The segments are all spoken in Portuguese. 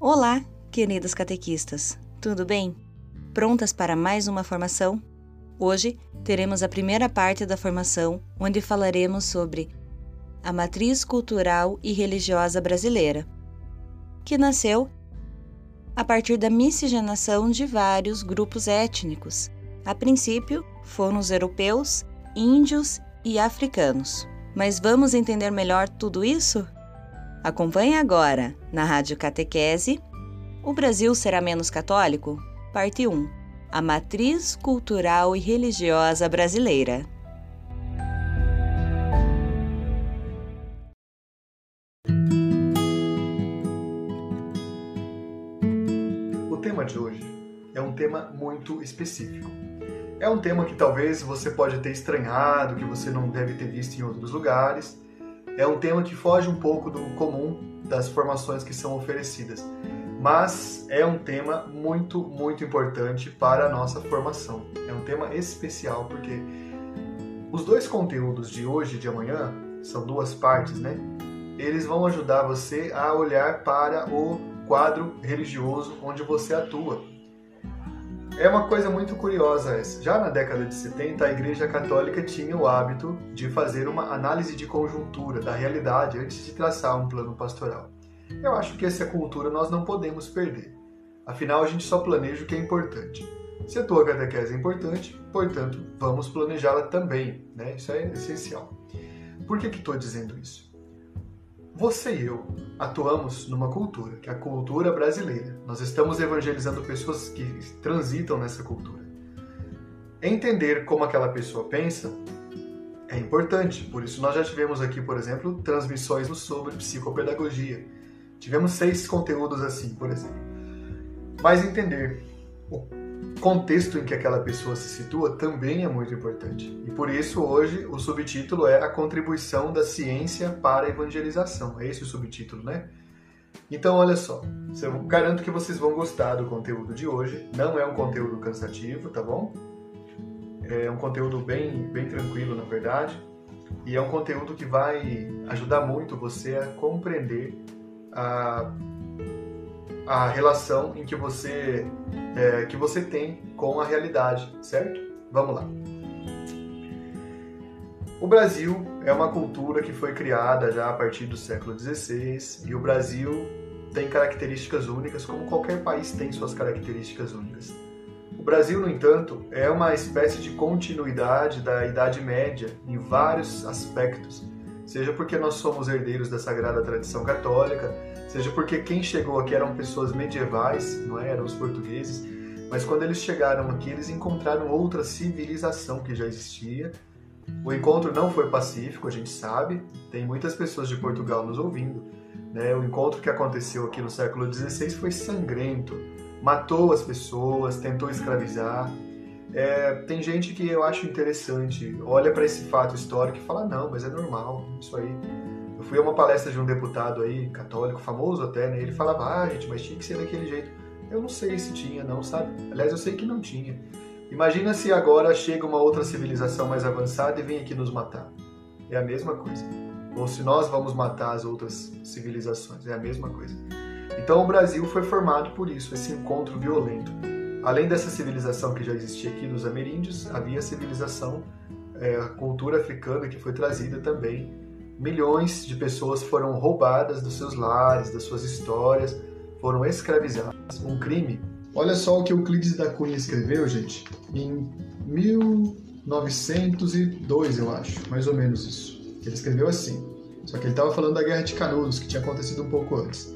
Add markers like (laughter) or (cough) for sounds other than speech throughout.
Olá, queridas catequistas, tudo bem? Prontas para mais uma formação? Hoje teremos a primeira parte da formação, onde falaremos sobre a matriz cultural e religiosa brasileira, que nasceu a partir da miscigenação de vários grupos étnicos. A princípio, foram os europeus, índios e africanos. Mas vamos entender melhor tudo isso? Acompanhe agora, na Rádio Catequese, O Brasil será menos católico? Parte 1 A Matriz Cultural e Religiosa Brasileira. O tema de hoje é um tema muito específico. É um tema que talvez você pode ter estranhado, que você não deve ter visto em outros lugares, é um tema que foge um pouco do comum das formações que são oferecidas, mas é um tema muito, muito importante para a nossa formação. É um tema especial porque os dois conteúdos de hoje e de amanhã são duas partes, né? Eles vão ajudar você a olhar para o quadro religioso onde você atua é uma coisa muito curiosa essa. Já na década de 70, a Igreja Católica tinha o hábito de fazer uma análise de conjuntura da realidade antes de traçar um plano pastoral. Eu acho que essa cultura nós não podemos perder. Afinal, a gente só planeja o que é importante. Se a tua catequese é importante, portanto, vamos planejá-la também. Né? Isso é essencial. Por que estou dizendo isso? Você e eu atuamos numa cultura, que é a cultura brasileira. Nós estamos evangelizando pessoas que transitam nessa cultura. Entender como aquela pessoa pensa é importante, por isso nós já tivemos aqui, por exemplo, transmissões sobre psicopedagogia. Tivemos seis conteúdos assim, por exemplo. Mas entender contexto em que aquela pessoa se situa também é muito importante. E por isso hoje o subtítulo é a contribuição da ciência para a evangelização. É esse o subtítulo, né? Então, olha só, eu garanto que vocês vão gostar do conteúdo de hoje. Não é um conteúdo cansativo, tá bom? É um conteúdo bem, bem tranquilo, na verdade. E é um conteúdo que vai ajudar muito você a compreender a a relação em que você é, que você tem com a realidade, certo? Vamos lá. O Brasil é uma cultura que foi criada já a partir do século XVI e o Brasil tem características únicas, como qualquer país tem suas características únicas. O Brasil, no entanto, é uma espécie de continuidade da Idade Média em vários aspectos, seja porque nós somos herdeiros da sagrada tradição católica, seja porque quem chegou aqui eram pessoas medievais, não é? eram os portugueses, mas quando eles chegaram aqui, eles encontraram outra civilização que já existia. O encontro não foi pacífico, a gente sabe, tem muitas pessoas de Portugal nos ouvindo. Né? O encontro que aconteceu aqui no século XVI foi sangrento, matou as pessoas, tentou escravizar. É, tem gente que eu acho interessante, olha para esse fato histórico e fala: não, mas é normal, isso aí fui a uma palestra de um deputado aí, católico, famoso até, né? Ele falava, ah, gente, mas tinha que ser daquele jeito. Eu não sei se tinha, não, sabe? Aliás, eu sei que não tinha. Imagina se agora chega uma outra civilização mais avançada e vem aqui nos matar. É a mesma coisa. Ou se nós vamos matar as outras civilizações, é a mesma coisa. Então o Brasil foi formado por isso, esse encontro violento. Além dessa civilização que já existia aqui dos ameríndios, havia a civilização, é, a cultura africana que foi trazida também milhões de pessoas foram roubadas dos seus lares, das suas histórias, foram escravizadas. Um crime. Olha só o que Euclides da Cunha escreveu, gente, em 1902, eu acho, mais ou menos isso. Ele escreveu assim. Só que ele estava falando da Guerra de Canudos, que tinha acontecido um pouco antes.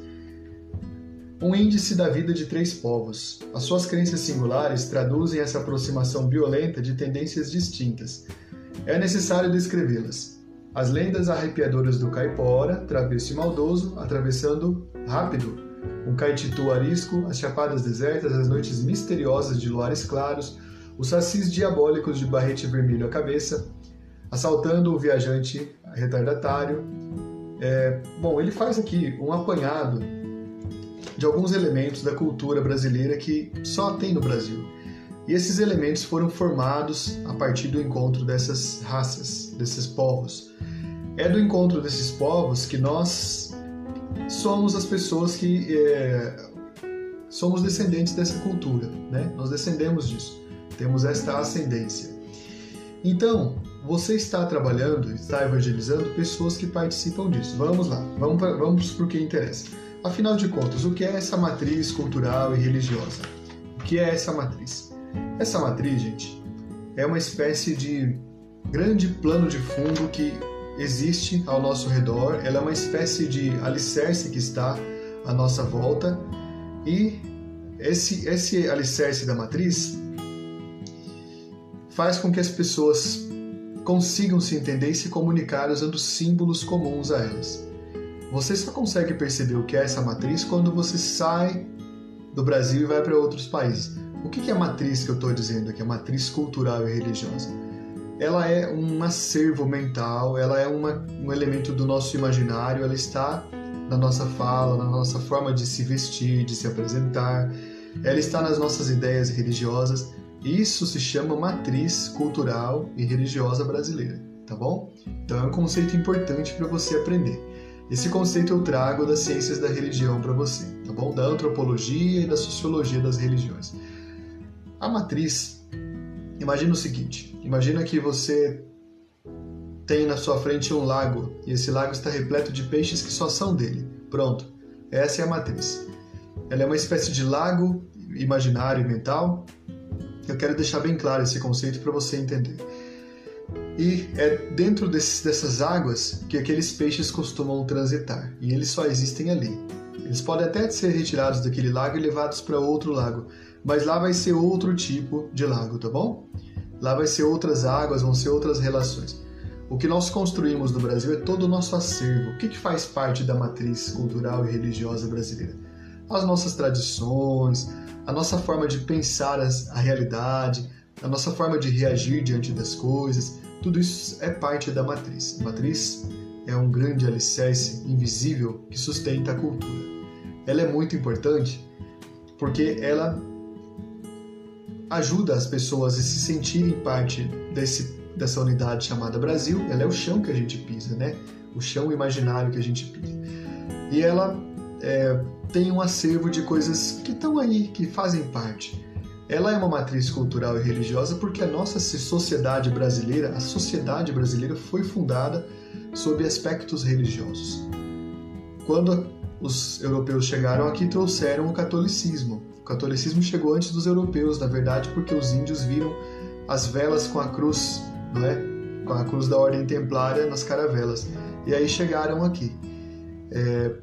Um índice da vida de três povos. As suas crenças singulares traduzem essa aproximação violenta de tendências distintas. É necessário descrevê-las. As lendas arrepiadoras do caipora, travesso e maldoso, atravessando rápido um caetitu arisco, as chapadas desertas, as noites misteriosas de luares claros, os sacis diabólicos de barrete vermelho à cabeça, assaltando o viajante retardatário. É, bom, ele faz aqui um apanhado de alguns elementos da cultura brasileira que só tem no Brasil. E esses elementos foram formados a partir do encontro dessas raças, desses povos. É do encontro desses povos que nós somos as pessoas que é, somos descendentes dessa cultura, né? Nós descendemos disso, temos esta ascendência. Então, você está trabalhando, está evangelizando pessoas que participam disso. Vamos lá, vamos para, vamos para o que interessa. Afinal de contas, o que é essa matriz cultural e religiosa? O que é essa matriz? Essa matriz, gente, é uma espécie de grande plano de fundo que existe ao nosso redor, ela é uma espécie de alicerce que está à nossa volta e esse, esse alicerce da matriz faz com que as pessoas consigam se entender e se comunicar usando símbolos comuns a elas. Você só consegue perceber o que é essa matriz quando você sai do Brasil e vai para outros países. O que é a matriz que eu estou dizendo aqui? A matriz cultural e religiosa ela é um acervo mental, ela é uma, um elemento do nosso imaginário, ela está na nossa fala, na nossa forma de se vestir, de se apresentar, ela está nas nossas ideias religiosas. Isso se chama matriz cultural e religiosa brasileira, tá bom? Então é um conceito importante para você aprender. Esse conceito eu trago das ciências da religião para você, tá bom? Da antropologia e da sociologia das religiões. A matriz Imagina o seguinte: imagina que você tem na sua frente um lago e esse lago está repleto de peixes que só são dele. Pronto, essa é a matriz. Ela é uma espécie de lago imaginário mental. Eu quero deixar bem claro esse conceito para você entender. E é dentro desses, dessas águas que aqueles peixes costumam transitar, e eles só existem ali. Eles podem até ser retirados daquele lago e levados para outro lago, mas lá vai ser outro tipo de lago, tá bom? Lá vai ser outras águas, vão ser outras relações. O que nós construímos no Brasil é todo o nosso acervo. O que, que faz parte da matriz cultural e religiosa brasileira? As nossas tradições, a nossa forma de pensar a realidade, a nossa forma de reagir diante das coisas, tudo isso é parte da matriz. A matriz é um grande alicerce invisível que sustenta a cultura. Ela é muito importante porque ela ajuda as pessoas a se sentirem parte desse, dessa unidade chamada Brasil. Ela é o chão que a gente pisa, né? O chão imaginário que a gente pisa. E ela é, tem um acervo de coisas que estão aí, que fazem parte. Ela é uma matriz cultural e religiosa porque a nossa sociedade brasileira, a sociedade brasileira foi fundada sob aspectos religiosos. Quando os europeus chegaram aqui, trouxeram o catolicismo. O catolicismo chegou antes dos europeus, na verdade, porque os índios viram as velas com a cruz, não é? com a cruz da ordem templária nas caravelas. E aí chegaram aqui. É,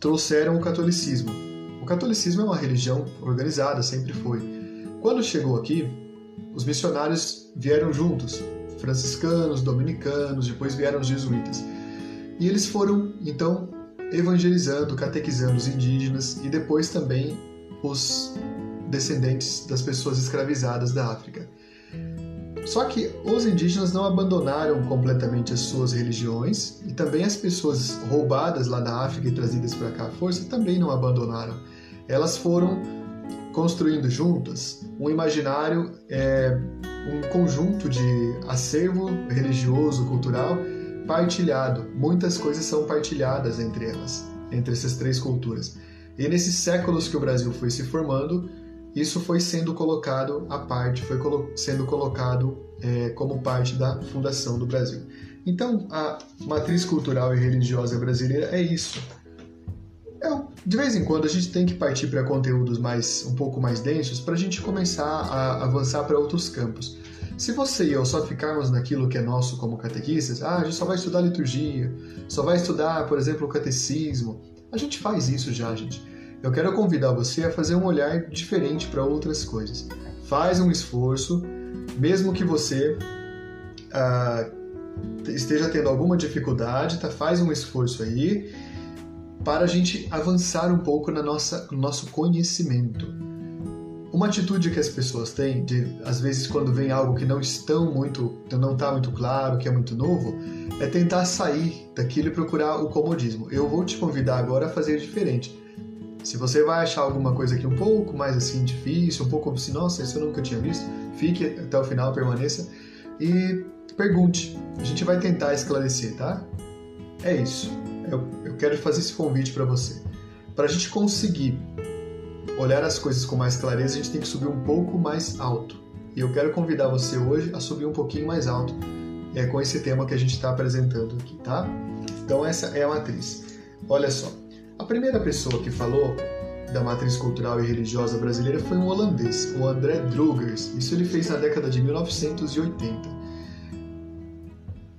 trouxeram o catolicismo. O catolicismo é uma religião organizada, sempre foi. Quando chegou aqui, os missionários vieram juntos, franciscanos, dominicanos, depois vieram os jesuítas. E eles foram, então, evangelizando, catequizando os indígenas e depois também os descendentes das pessoas escravizadas da África. Só que os indígenas não abandonaram completamente as suas religiões e também as pessoas roubadas lá da África e trazidas para cá à força também não abandonaram. Elas foram construindo juntas um imaginário, é, um conjunto de acervo religioso, cultural partilhado. Muitas coisas são partilhadas entre elas, entre essas três culturas. E nesses séculos que o Brasil foi se formando, isso foi sendo colocado à parte, foi sendo colocado é, como parte da fundação do Brasil. Então, a matriz cultural e religiosa brasileira é isso. É, de vez em quando a gente tem que partir para conteúdos mais um pouco mais densos para a gente começar a avançar para outros campos. Se você e eu só ficarmos naquilo que é nosso como catequistas, ah, a gente só vai estudar liturgia, só vai estudar, por exemplo, o catecismo, a gente faz isso já, gente. Eu quero convidar você a fazer um olhar diferente para outras coisas. Faz um esforço, mesmo que você ah, esteja tendo alguma dificuldade, tá? Faz um esforço aí para a gente avançar um pouco na nossa, no nosso conhecimento. Uma atitude que as pessoas têm, de às vezes quando vem algo que não estão muito, não está muito claro, que é muito novo, é tentar sair daquilo e procurar o comodismo. Eu vou te convidar agora a fazer diferente. Se você vai achar alguma coisa aqui um pouco mais assim difícil, um pouco assim, nossa, isso eu nunca tinha visto, fique até o final, permaneça e pergunte. A gente vai tentar esclarecer, tá? É isso. Eu, eu quero fazer esse convite para você. Para a gente conseguir olhar as coisas com mais clareza, a gente tem que subir um pouco mais alto. E eu quero convidar você hoje a subir um pouquinho mais alto é, com esse tema que a gente está apresentando aqui, tá? Então essa é a matriz. Olha só, a primeira pessoa que falou da matriz cultural e religiosa brasileira foi um holandês, o André Drugers. Isso ele fez na década de 1980.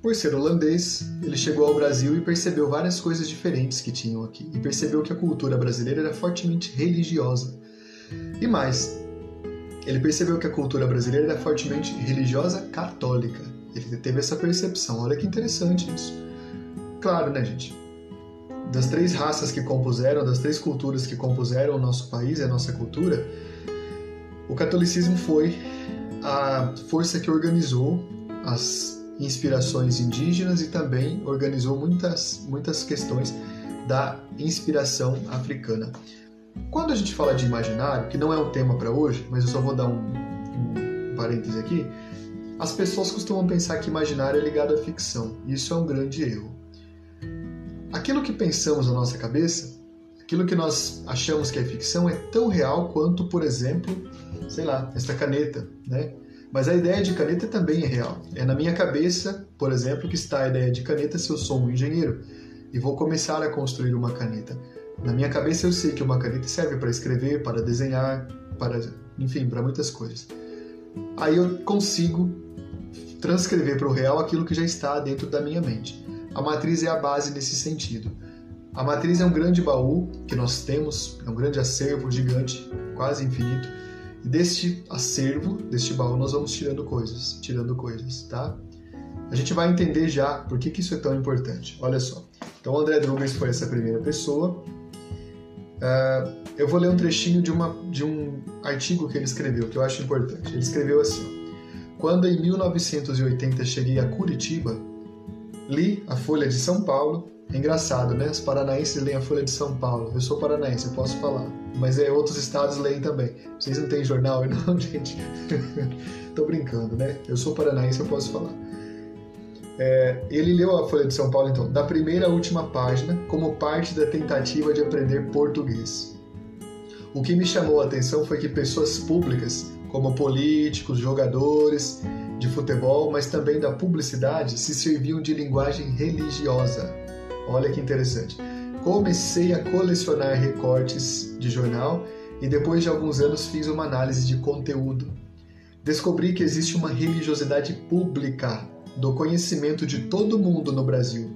Por ser holandês, ele chegou ao Brasil e percebeu várias coisas diferentes que tinham aqui, e percebeu que a cultura brasileira era fortemente religiosa. E mais, ele percebeu que a cultura brasileira era fortemente religiosa católica. Ele teve essa percepção. Olha que interessante isso. Claro, né, gente? Das três raças que compuseram, das três culturas que compuseram o nosso país e a nossa cultura, o catolicismo foi a força que organizou as inspirações indígenas e também organizou muitas, muitas questões da inspiração africana. Quando a gente fala de imaginário, que não é um tema para hoje, mas eu só vou dar um, um parêntese aqui, as pessoas costumam pensar que imaginário é ligado à ficção. Isso é um grande erro. Aquilo que pensamos na nossa cabeça, aquilo que nós achamos que é ficção, é tão real quanto, por exemplo, sei lá, esta caneta, né? Mas a ideia de caneta também é real. É na minha cabeça, por exemplo, que está a ideia de caneta se eu sou um engenheiro e vou começar a construir uma caneta. Na minha cabeça eu sei que uma caneta serve para escrever, para desenhar, para, enfim, para muitas coisas. Aí eu consigo transcrever para o real aquilo que já está dentro da minha mente. A matriz é a base nesse sentido. A matriz é um grande baú que nós temos, é um grande acervo gigante, quase infinito, e deste acervo, deste baú, nós vamos tirando coisas, tirando coisas, tá? A gente vai entender já por que, que isso é tão importante. Olha só. Então, André Drummers foi essa primeira pessoa. Uh, eu vou ler um trechinho de, uma, de um artigo que ele escreveu, que eu acho importante. Ele escreveu assim: Quando em 1980 cheguei a Curitiba, li a Folha de São Paulo. É engraçado, né? Os paranaenses leem a Folha de São Paulo. Eu sou paranaense, eu posso falar mas é, outros estados leem também. Vocês não têm jornal, (laughs) não, gente? Tô brincando, né? Eu sou paranaense, eu posso falar. É, ele leu a Folha de São Paulo, então, da primeira à última página, como parte da tentativa de aprender português. O que me chamou a atenção foi que pessoas públicas, como políticos, jogadores de futebol, mas também da publicidade, se serviam de linguagem religiosa. Olha que interessante comecei a colecionar recortes de jornal e depois de alguns anos fiz uma análise de conteúdo. Descobri que existe uma religiosidade pública do conhecimento de todo mundo no Brasil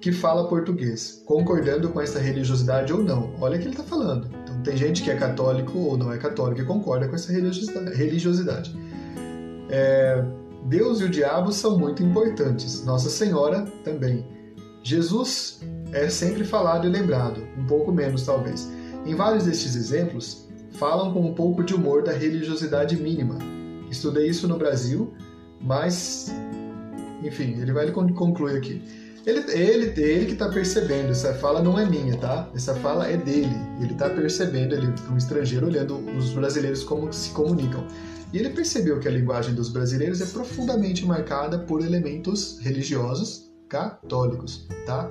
que fala português, concordando com essa religiosidade ou não. Olha o que ele está falando. Então, tem gente que é católico ou não é católico e concorda com essa religiosidade. É, Deus e o diabo são muito importantes, Nossa Senhora também. Jesus é sempre falado e lembrado, um pouco menos talvez. Em vários destes exemplos, falam com um pouco de humor da religiosidade mínima. Estudei isso no Brasil, mas, enfim, ele vai concluir aqui. Ele, ele, ele que está percebendo, essa fala não é minha, tá? Essa fala é dele. Ele está percebendo, ele um estrangeiro olhando os brasileiros como se comunicam. E ele percebeu que a linguagem dos brasileiros é profundamente marcada por elementos religiosos católicos, tá?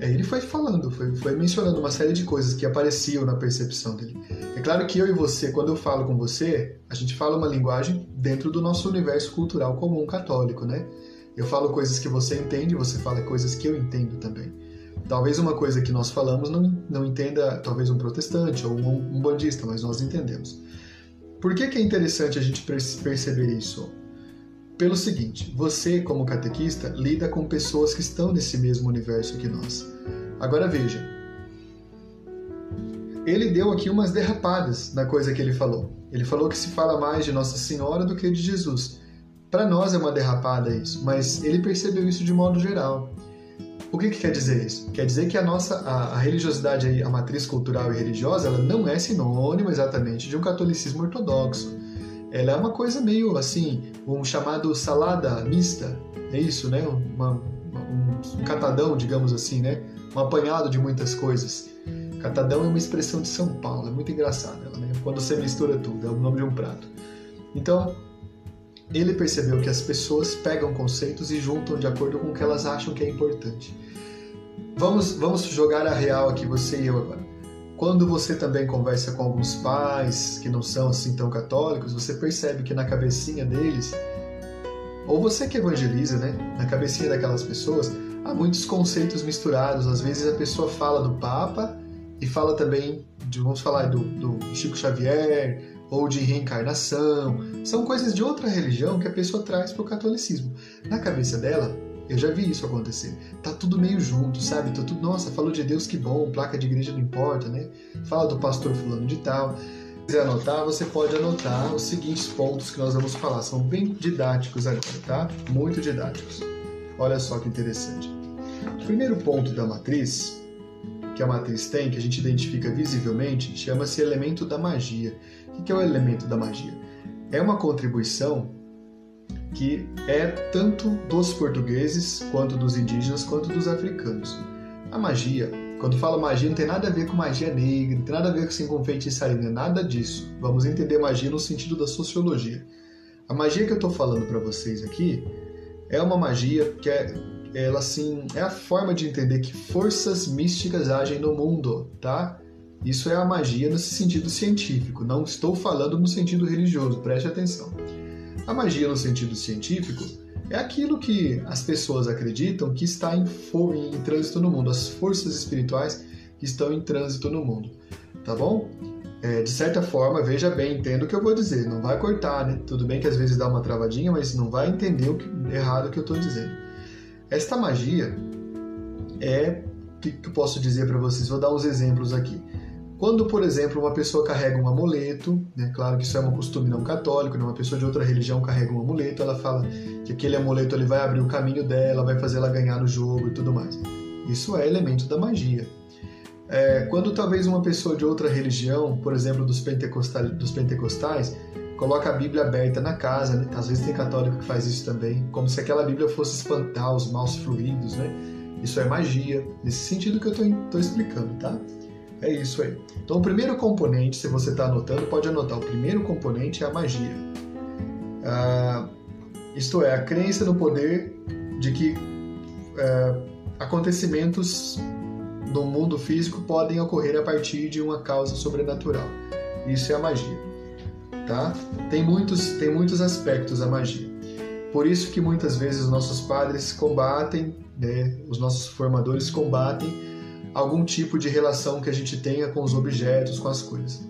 Aí ele foi falando, foi, foi mencionando uma série de coisas que apareciam na percepção dele. É claro que eu e você, quando eu falo com você, a gente fala uma linguagem dentro do nosso universo cultural comum católico, né? Eu falo coisas que você entende, você fala coisas que eu entendo também. Talvez uma coisa que nós falamos não, não entenda, talvez um protestante ou um, um bandista, mas nós entendemos. Por que, que é interessante a gente perceber isso? Pelo seguinte, você, como catequista, lida com pessoas que estão nesse mesmo universo que nós. Agora veja. Ele deu aqui umas derrapadas na coisa que ele falou. Ele falou que se fala mais de Nossa Senhora do que de Jesus. Para nós é uma derrapada isso, mas ele percebeu isso de modo geral. O que, que, quer dizer isso? Quer dizer que a nossa a, a religiosidade, a matriz cultural e religiosa, ela não é sinônimo exatamente de um catolicismo ortodoxo ela é uma coisa meio assim, um chamado salada mista, é isso, né? Uma, um, catadão, digamos assim, né? Um apanhado de muitas coisas. Catadão é uma expressão de São Paulo, é muito engraçada ela, né? Quando você mistura tudo, é o nome de um prato. Então, ele percebeu que as pessoas pegam conceitos e juntam de acordo com o que elas acham que é importante. Vamos, vamos jogar a real aqui, você e eu agora. Quando você também conversa com alguns pais que não são assim tão católicos, você percebe que na cabecinha deles, ou você que evangeliza, né? Na cabecinha daquelas pessoas, há muitos conceitos misturados. Às vezes a pessoa fala do Papa e fala também, de, vamos falar do, do Chico Xavier ou de reencarnação. São coisas de outra religião que a pessoa traz para o catolicismo. Na cabeça dela, eu já vi isso acontecer. Tá tudo meio junto, sabe? Tá tudo, nossa, falou de Deus, que bom, placa de igreja não importa, né? Fala do pastor fulano de tal. Se quiser anotar, você pode anotar os seguintes pontos que nós vamos falar. São bem didáticos agora, tá? Muito didáticos. Olha só que interessante. O primeiro ponto da matriz, que a matriz tem, que a gente identifica visivelmente, chama-se elemento da magia. O que é o elemento da magia? É uma contribuição que é tanto dos portugueses, quanto dos indígenas, quanto dos africanos. A magia, quando fala magia, não tem nada a ver com magia negra, não tem nada a ver assim, com feitiçaria, é nada disso. Vamos entender magia no sentido da sociologia. A magia que eu estou falando para vocês aqui é uma magia que é, ela assim, é a forma de entender que forças místicas agem no mundo, tá? Isso é a magia nesse sentido científico, não estou falando no sentido religioso, preste atenção. A magia, no sentido científico, é aquilo que as pessoas acreditam que está em, em trânsito no mundo, as forças espirituais que estão em trânsito no mundo. Tá bom? É, de certa forma, veja bem, entenda o que eu vou dizer, não vai cortar, né? Tudo bem que às vezes dá uma travadinha, mas não vai entender o que, errado que eu estou dizendo. Esta magia é, o que, que eu posso dizer para vocês? Vou dar uns exemplos aqui. Quando, por exemplo, uma pessoa carrega um amuleto, né, claro que isso é um costume não católico, né, uma pessoa de outra religião carrega um amuleto, ela fala que aquele amuleto ele vai abrir o caminho dela, vai fazer ela ganhar no jogo e tudo mais. Isso é elemento da magia. É, quando talvez uma pessoa de outra religião, por exemplo, dos, pentecostais, dos pentecostais, coloca a Bíblia aberta na casa, né? às vezes tem católico que faz isso também, como se aquela Bíblia fosse espantar os maus fluidos, né? Isso é magia, nesse sentido que eu estou explicando, tá? É isso aí. Então, o primeiro componente, se você está anotando, pode anotar. O primeiro componente é a magia. Ah, isto é, a crença no poder de que ah, acontecimentos no mundo físico podem ocorrer a partir de uma causa sobrenatural. Isso é a magia. Tá? Tem, muitos, tem muitos aspectos a magia. Por isso que muitas vezes os nossos padres combatem, né, os nossos formadores combatem algum tipo de relação que a gente tenha com os objetos, com as coisas.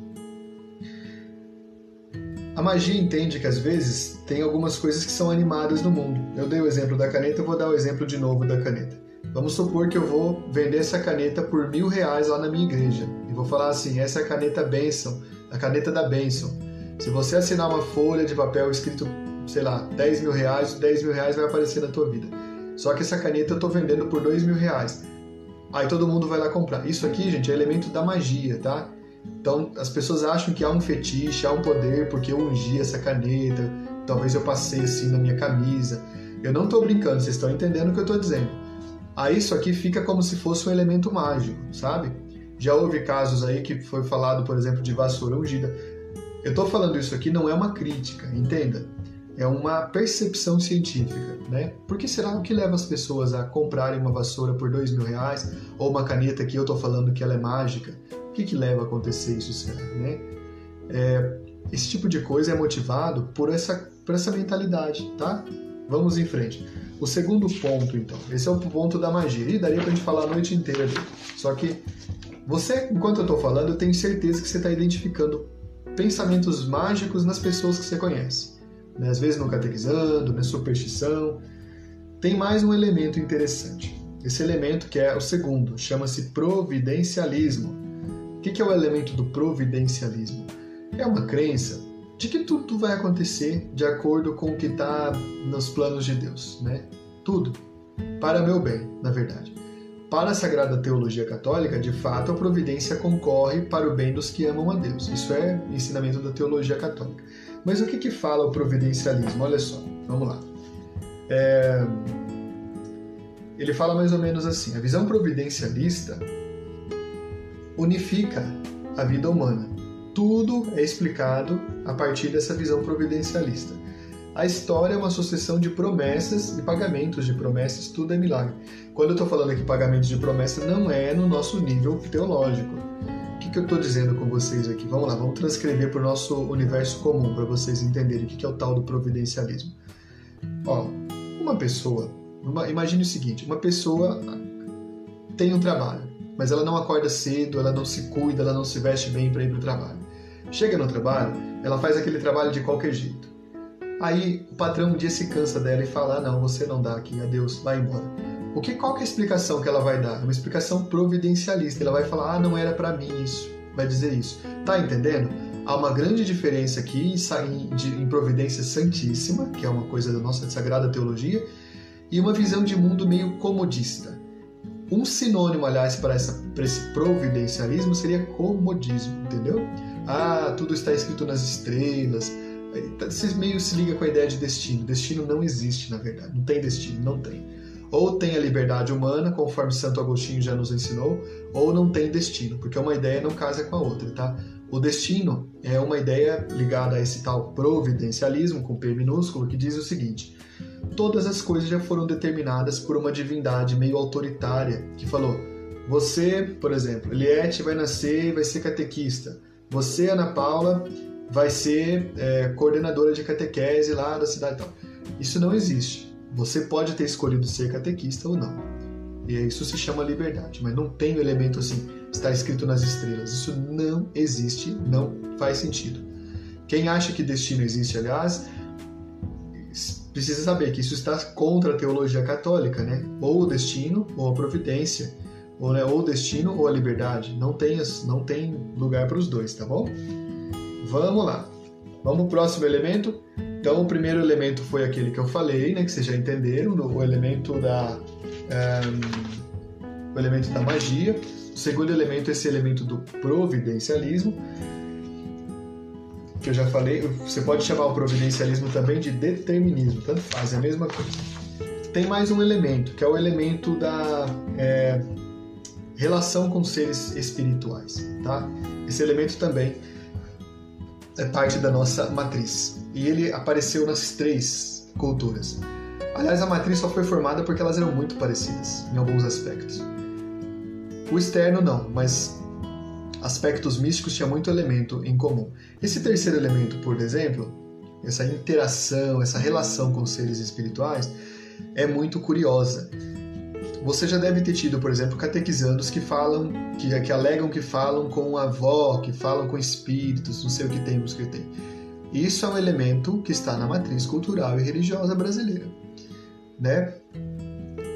A magia entende que às vezes tem algumas coisas que são animadas no mundo. Eu dei o exemplo da caneta, eu vou dar o exemplo de novo da caneta. Vamos supor que eu vou vender essa caneta por mil reais lá na minha igreja. E vou falar assim: essa é a caneta bênção, a caneta da bênção. Se você assinar uma folha de papel escrito, sei lá, 10 mil reais, 10 mil reais vai aparecer na tua vida. Só que essa caneta eu estou vendendo por 2 mil reais. Aí todo mundo vai lá comprar. Isso aqui, gente, é elemento da magia, tá? Então as pessoas acham que há um fetiche, há um poder porque eu ungi essa caneta, talvez eu passei assim na minha camisa. Eu não estou brincando, vocês estão entendendo o que eu estou dizendo. Aí isso aqui fica como se fosse um elemento mágico, sabe? Já houve casos aí que foi falado, por exemplo, de vassoura ungida. Eu estou falando isso aqui não é uma crítica, entenda é uma percepção científica, né? Por que será o que leva as pessoas a comprarem uma vassoura por dois mil reais ou uma caneta que eu estou falando que ela é mágica? O que, que leva a acontecer isso, será, né? É, esse tipo de coisa é motivado por essa, por essa mentalidade, tá? Vamos em frente. O segundo ponto, então, esse é o ponto da magia. E daria pra gente falar a noite inteira dele. Só que você, enquanto eu estou falando, eu tenho certeza que você está identificando pensamentos mágicos nas pessoas que você conhece né? às vezes não catequizando, né? superstição. Tem mais um elemento interessante. Esse elemento que é o segundo, chama-se providencialismo. O que é o elemento do providencialismo? É uma crença de que tudo vai acontecer de acordo com o que está nos planos de Deus, né? Tudo. Para meu bem, na verdade. Para a Sagrada Teologia Católica, de fato, a providência concorre para o bem dos que amam a Deus. Isso é ensinamento da teologia católica. Mas o que, que fala o providencialismo? Olha só, vamos lá. É... Ele fala mais ou menos assim: a visão providencialista unifica a vida humana. Tudo é explicado a partir dessa visão providencialista. A história é uma sucessão de promessas e pagamentos de promessas, tudo é milagre. Quando eu estou falando aqui pagamentos de promessa, não é no nosso nível teológico. O que, que eu estou dizendo com vocês aqui? Vamos lá, vamos transcrever para o nosso universo comum para vocês entenderem o que, que é o tal do providencialismo. Ó, uma pessoa, uma, imagine o seguinte: uma pessoa tem um trabalho, mas ela não acorda cedo, ela não se cuida, ela não se veste bem para ir para o trabalho. Chega no trabalho, ela faz aquele trabalho de qualquer jeito. Aí o patrão um dia se cansa dela e fala: ah, não, você não dá aqui, adeus, vai embora. O que, qual que é a explicação que ela vai dar? Uma explicação providencialista. Ela vai falar: ah, não era para mim isso. Vai dizer isso. Tá entendendo? Há uma grande diferença aqui em, em providência santíssima, que é uma coisa da nossa sagrada teologia, e uma visão de mundo meio comodista. Um sinônimo, aliás, para, essa, para esse providencialismo seria comodismo, entendeu? Ah, tudo está escrito nas estrelas. Você meio se liga com a ideia de destino. Destino não existe, na verdade. Não tem destino, não tem. Ou tem a liberdade humana, conforme Santo Agostinho já nos ensinou, ou não tem destino, porque uma ideia não casa com a outra, tá? O destino é uma ideia ligada a esse tal providencialismo, com P minúsculo, que diz o seguinte: todas as coisas já foram determinadas por uma divindade meio autoritária que falou: você, por exemplo, Eliette vai nascer e vai ser catequista. Você, Ana Paula, vai ser é, coordenadora de catequese lá da cidade e tal. Isso não existe. Você pode ter escolhido ser catequista ou não. E isso se chama liberdade, mas não tem o elemento assim, está escrito nas estrelas. Isso não existe, não faz sentido. Quem acha que destino existe, aliás, precisa saber que isso está contra a teologia católica, né? Ou o destino ou a providência, ou, né, ou o destino ou a liberdade. Não tem, não tem lugar para os dois, tá bom? Vamos lá. Vamos pro próximo elemento. Então, o primeiro elemento foi aquele que eu falei, né, que vocês já entenderam, o elemento da um, o elemento da magia. O segundo elemento é esse elemento do providencialismo, que eu já falei. Você pode chamar o providencialismo também de determinismo, tanto faz, é a mesma coisa. Tem mais um elemento, que é o elemento da é, relação com seres espirituais, tá? Esse elemento também é parte da nossa matriz. E ele apareceu nas três culturas. Aliás, a matriz só foi formada porque elas eram muito parecidas em alguns aspectos. O externo não, mas aspectos místicos tinha muito elemento em comum. Esse terceiro elemento, por exemplo, essa interação, essa relação com seres espirituais, é muito curiosa. Você já deve ter tido, por exemplo, catequizandos que falam, que, que alegam que falam com a avó, que falam com espíritos, não sei o que tem, o que tem. Isso é um elemento que está na matriz cultural e religiosa brasileira, né?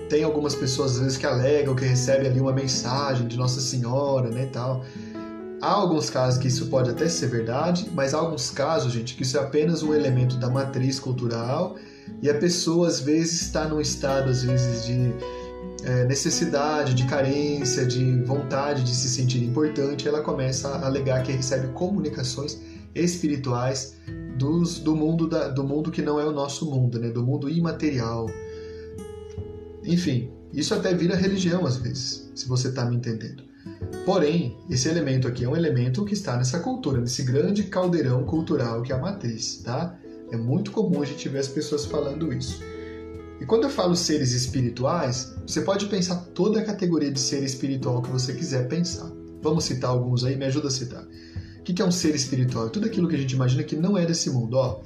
Tem algumas pessoas às vezes que alegam que recebem ali uma mensagem de Nossa Senhora, né, tal. Há alguns casos que isso pode até ser verdade, mas há alguns casos, gente, que isso é apenas um elemento da matriz cultural e a pessoa às vezes está num estado às vezes de é, necessidade, de carência, de vontade de se sentir importante, ela começa a alegar que recebe comunicações espirituais dos, do, mundo da, do mundo que não é o nosso mundo, né? do mundo imaterial. Enfim, isso até vira religião às vezes, se você está me entendendo. Porém, esse elemento aqui é um elemento que está nessa cultura, nesse grande caldeirão cultural que é a matriz, tá? É muito comum a gente ver as pessoas falando isso. E quando eu falo seres espirituais, você pode pensar toda a categoria de ser espiritual que você quiser pensar. Vamos citar alguns aí, me ajuda a citar. O que é um ser espiritual? Tudo aquilo que a gente imagina que não é desse mundo. Ó,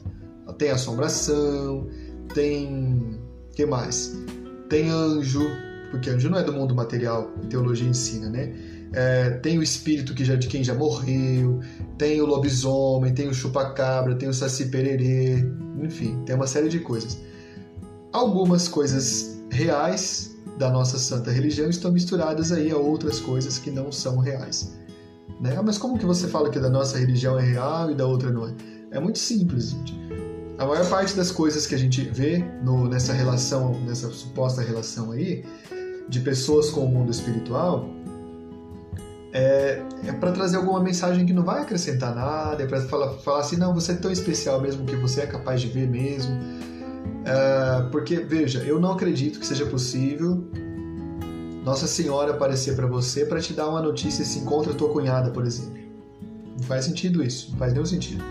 tem assombração, tem. que mais? Tem anjo, porque anjo não é do mundo material, a teologia ensina, né? É, tem o espírito que já, de quem já morreu, tem o lobisomem, tem o chupacabra, tem o saci pererê, enfim, tem uma série de coisas algumas coisas reais da nossa santa religião estão misturadas aí a outras coisas que não são reais. Né? Ah, mas como que você fala que da nossa religião é real e da outra não é? É muito simples, gente. A maior parte das coisas que a gente vê no, nessa relação, nessa suposta relação aí, de pessoas com o mundo espiritual, é, é para trazer alguma mensagem que não vai acrescentar nada, é para falar, falar assim, não, você é tão especial mesmo que você é capaz de ver mesmo Uh, porque, veja, eu não acredito que seja possível Nossa Senhora aparecer para você para te dar uma notícia se encontra tua cunhada, por exemplo. Não faz sentido isso, não faz nenhum sentido.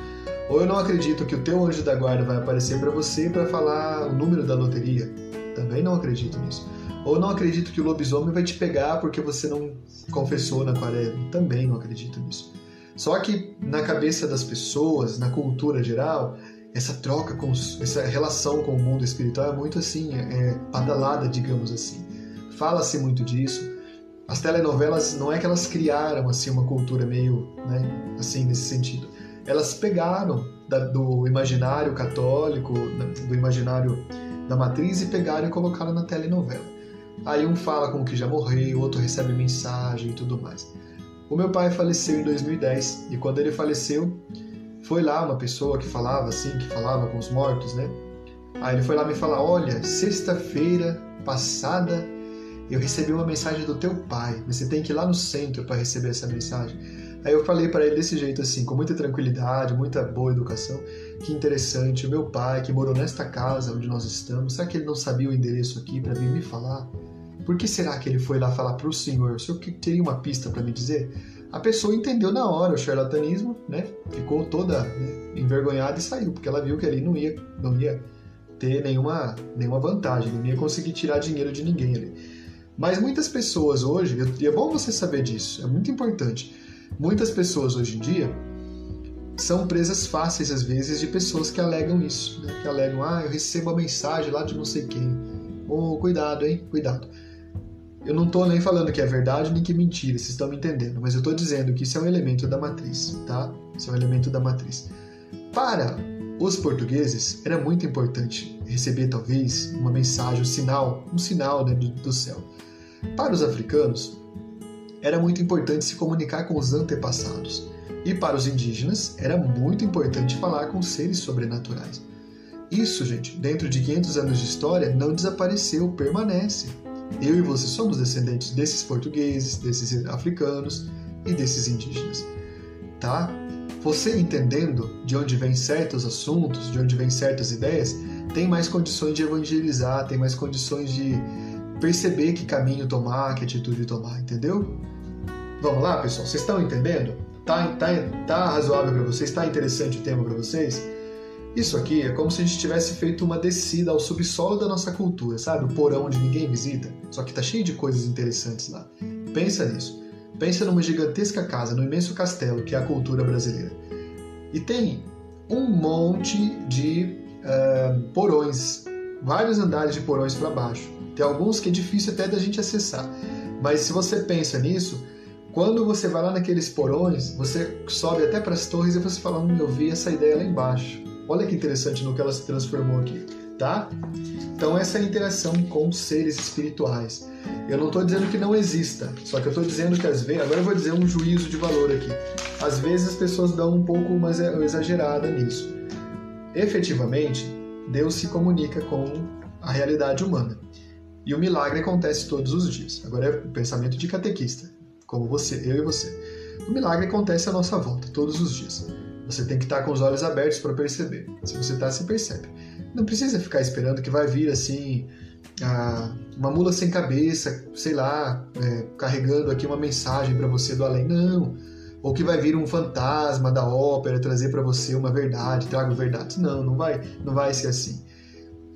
Ou eu não acredito que o teu anjo da guarda vai aparecer para você para falar o número da loteria. Também não acredito nisso. Ou não acredito que o lobisomem vai te pegar porque você não confessou na quaresma. Também não acredito nisso. Só que na cabeça das pessoas, na cultura geral, essa troca, com, essa relação com o mundo espiritual é muito assim, é, é badalada, digamos assim. Fala-se muito disso. As telenovelas não é que elas criaram assim uma cultura meio, né, assim nesse sentido. Elas pegaram da, do imaginário católico, do imaginário da matriz e pegaram e colocaram na telenovela. Aí um fala com o que já morreu, o outro recebe mensagem e tudo mais. O meu pai faleceu em 2010 e quando ele faleceu, foi lá uma pessoa que falava assim, que falava com os mortos, né? Aí ele foi lá me falar: Olha, sexta-feira passada eu recebi uma mensagem do teu pai, você tem que ir lá no centro para receber essa mensagem. Aí eu falei para ele desse jeito assim, com muita tranquilidade, muita boa educação, que interessante, o meu pai que morou nesta casa onde nós estamos, será que ele não sabia o endereço aqui para vir me falar? Por que será que ele foi lá falar para o senhor? O senhor teria uma pista para me dizer? A pessoa entendeu na hora o charlatanismo, né? Ficou toda né, envergonhada e saiu, porque ela viu que ali não ia, não ia ter nenhuma, nenhuma vantagem, não ia conseguir tirar dinheiro de ninguém ali. Mas muitas pessoas hoje, e é bom você saber disso, é muito importante Muitas pessoas hoje em dia são presas fáceis, às vezes, de pessoas que alegam isso, né? que alegam, ah, eu recebo a mensagem lá de não sei quem. Oh, cuidado, hein? Cuidado. Eu não estou nem falando que é verdade nem que é mentira, vocês estão me entendendo, mas eu estou dizendo que isso é um elemento da matriz, tá? Isso é um elemento da matriz. Para os portugueses, era muito importante receber, talvez, uma mensagem, um sinal, um sinal né, do, do céu. Para os africanos, era muito importante se comunicar com os antepassados. E para os indígenas, era muito importante falar com seres sobrenaturais. Isso, gente, dentro de 500 anos de história, não desapareceu, permanece. Eu e você somos descendentes desses portugueses, desses africanos e desses indígenas. Tá? Você entendendo de onde vêm certos assuntos, de onde vêm certas ideias, tem mais condições de evangelizar, tem mais condições de perceber que caminho tomar, que atitude tomar, entendeu? Vamos lá, pessoal? Vocês estão entendendo? Tá, tá, tá razoável para vocês? Tá interessante o tema para vocês? Isso aqui é como se a gente tivesse feito uma descida ao subsolo da nossa cultura, sabe? O porão onde ninguém visita. Só que tá cheio de coisas interessantes lá. Pensa nisso. Pensa numa gigantesca casa, num imenso castelo que é a cultura brasileira. E tem um monte de uh, porões, vários andares de porões para baixo. Tem alguns que é difícil até da gente acessar. Mas se você pensa nisso, quando você vai lá naqueles porões, você sobe até para as torres e você fala: hum, eu vi essa ideia lá embaixo. Olha que interessante no que ela se transformou aqui, tá? Então essa é a interação com seres espirituais. Eu não estou dizendo que não exista, só que eu estou dizendo que às vezes, agora eu vou dizer um juízo de valor aqui. Às vezes as pessoas dão um pouco mais exagerada nisso. Efetivamente, Deus se comunica com a realidade humana. E o milagre acontece todos os dias. Agora é o pensamento de catequista como você, eu e você. O milagre acontece à nossa volta, todos os dias. Você tem que estar com os olhos abertos para perceber. Se você está, se percebe. Não precisa ficar esperando que vai vir assim uma mula sem cabeça, sei lá, é, carregando aqui uma mensagem para você do além. Não. Ou que vai vir um fantasma da ópera trazer para você uma verdade, trago verdades. Não, não vai, não vai ser assim.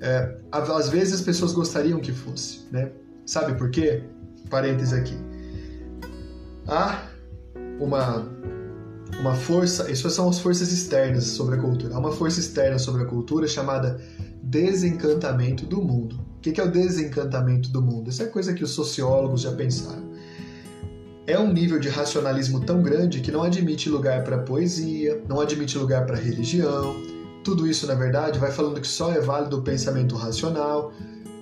É, às vezes as pessoas gostariam que fosse, né? Sabe por quê? Parênteses aqui há uma, uma força, essas são as forças externas sobre a cultura. Há uma força externa sobre a cultura chamada desencantamento do mundo. O que é o desencantamento do mundo? Isso é coisa que os sociólogos já pensaram. É um nível de racionalismo tão grande que não admite lugar para poesia, não admite lugar para religião. Tudo isso, na verdade, vai falando que só é válido o pensamento racional.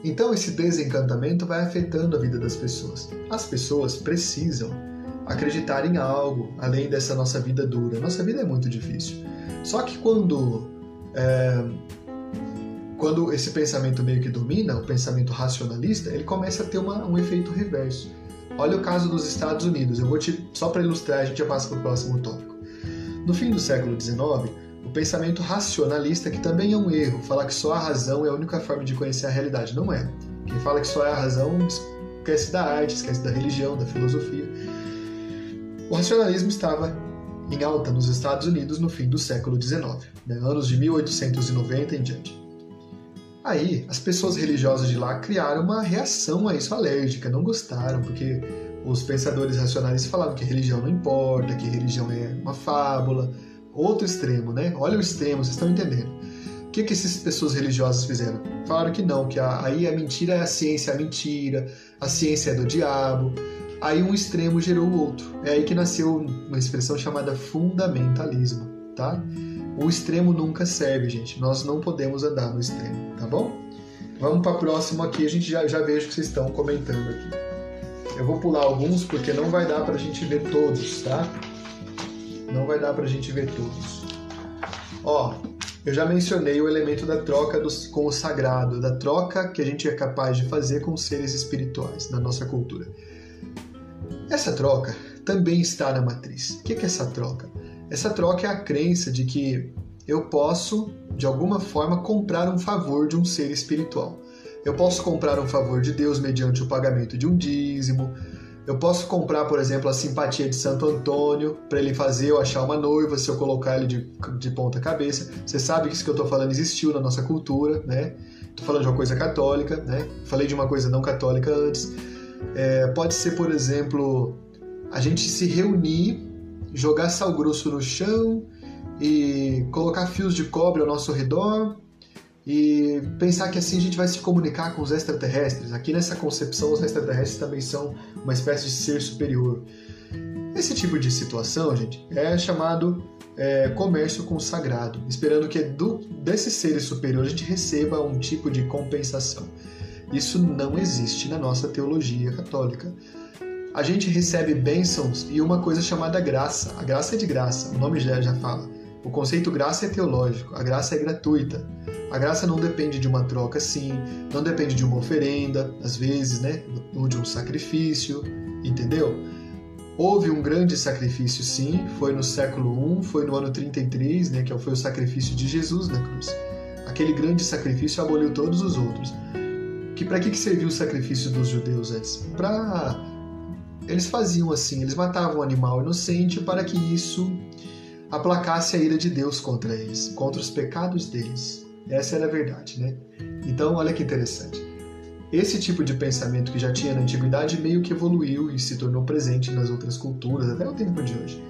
Então, esse desencantamento vai afetando a vida das pessoas. As pessoas precisam acreditar em algo além dessa nossa vida dura. Nossa vida é muito difícil. Só que quando é, quando esse pensamento meio que domina, o pensamento racionalista, ele começa a ter uma, um efeito reverso. Olha o caso dos Estados Unidos. Eu vou te só para ilustrar, a gente já passa para o próximo tópico. No fim do século XIX, o pensamento racionalista, que também é um erro, falar que só a razão é a única forma de conhecer a realidade, não é. Quem fala que só é a razão esquece da arte, esquece da religião, da filosofia. O racionalismo estava em alta nos Estados Unidos no fim do século XIX, né, anos de 1890 em diante. Aí, as pessoas religiosas de lá criaram uma reação a isso alérgica, não gostaram, porque os pensadores racionais falavam que religião não importa, que religião é uma fábula. Outro extremo, né? Olha o extremo, vocês estão entendendo. O que, que essas pessoas religiosas fizeram? Falaram que não, que a, aí a mentira é a ciência, a mentira, a ciência é do diabo. Aí um extremo gerou o outro. É aí que nasceu uma expressão chamada fundamentalismo, tá? O extremo nunca serve, gente. Nós não podemos andar no extremo, tá bom? Vamos para próximo aqui. A gente já, já vejo que vocês estão comentando aqui. Eu vou pular alguns porque não vai dar para a gente ver todos, tá? Não vai dar para a gente ver todos. Ó, eu já mencionei o elemento da troca dos, com o sagrado, da troca que a gente é capaz de fazer com seres espirituais na nossa cultura. Essa troca também está na matriz. O que é essa troca? Essa troca é a crença de que eu posso, de alguma forma, comprar um favor de um ser espiritual. Eu posso comprar um favor de Deus mediante o pagamento de um dízimo, eu posso comprar, por exemplo, a simpatia de Santo Antônio para ele fazer eu achar uma noiva se eu colocar ele de, de ponta cabeça. Você sabe que isso que eu estou falando existiu na nossa cultura, né? Estou falando de uma coisa católica, né? Falei de uma coisa não católica antes. É, pode ser, por exemplo, a gente se reunir, jogar sal grosso no chão e colocar fios de cobre ao nosso redor e pensar que assim a gente vai se comunicar com os extraterrestres. Aqui nessa concepção, os extraterrestres também são uma espécie de ser superior. Esse tipo de situação, gente, é chamado é, comércio com o sagrado, esperando que do, desses seres superiores a gente receba um tipo de compensação. Isso não existe na nossa teologia católica. A gente recebe bênçãos e uma coisa chamada graça. A graça é de graça, o nome já, já fala. O conceito graça é teológico, a graça é gratuita. A graça não depende de uma troca, sim, não depende de uma oferenda, às vezes, né? Ou de um sacrifício, entendeu? Houve um grande sacrifício, sim, foi no século I, foi no ano 33, né, que foi o sacrifício de Jesus na cruz. Aquele grande sacrifício aboliu todos os outros. Que para que, que serviu o sacrifício dos judeus antes? Para eles faziam assim, eles matavam um animal inocente para que isso aplacasse a ira de Deus contra eles, contra os pecados deles. Essa era a verdade, né? Então, olha que interessante. Esse tipo de pensamento que já tinha na antiguidade meio que evoluiu e se tornou presente nas outras culturas até o tempo de hoje.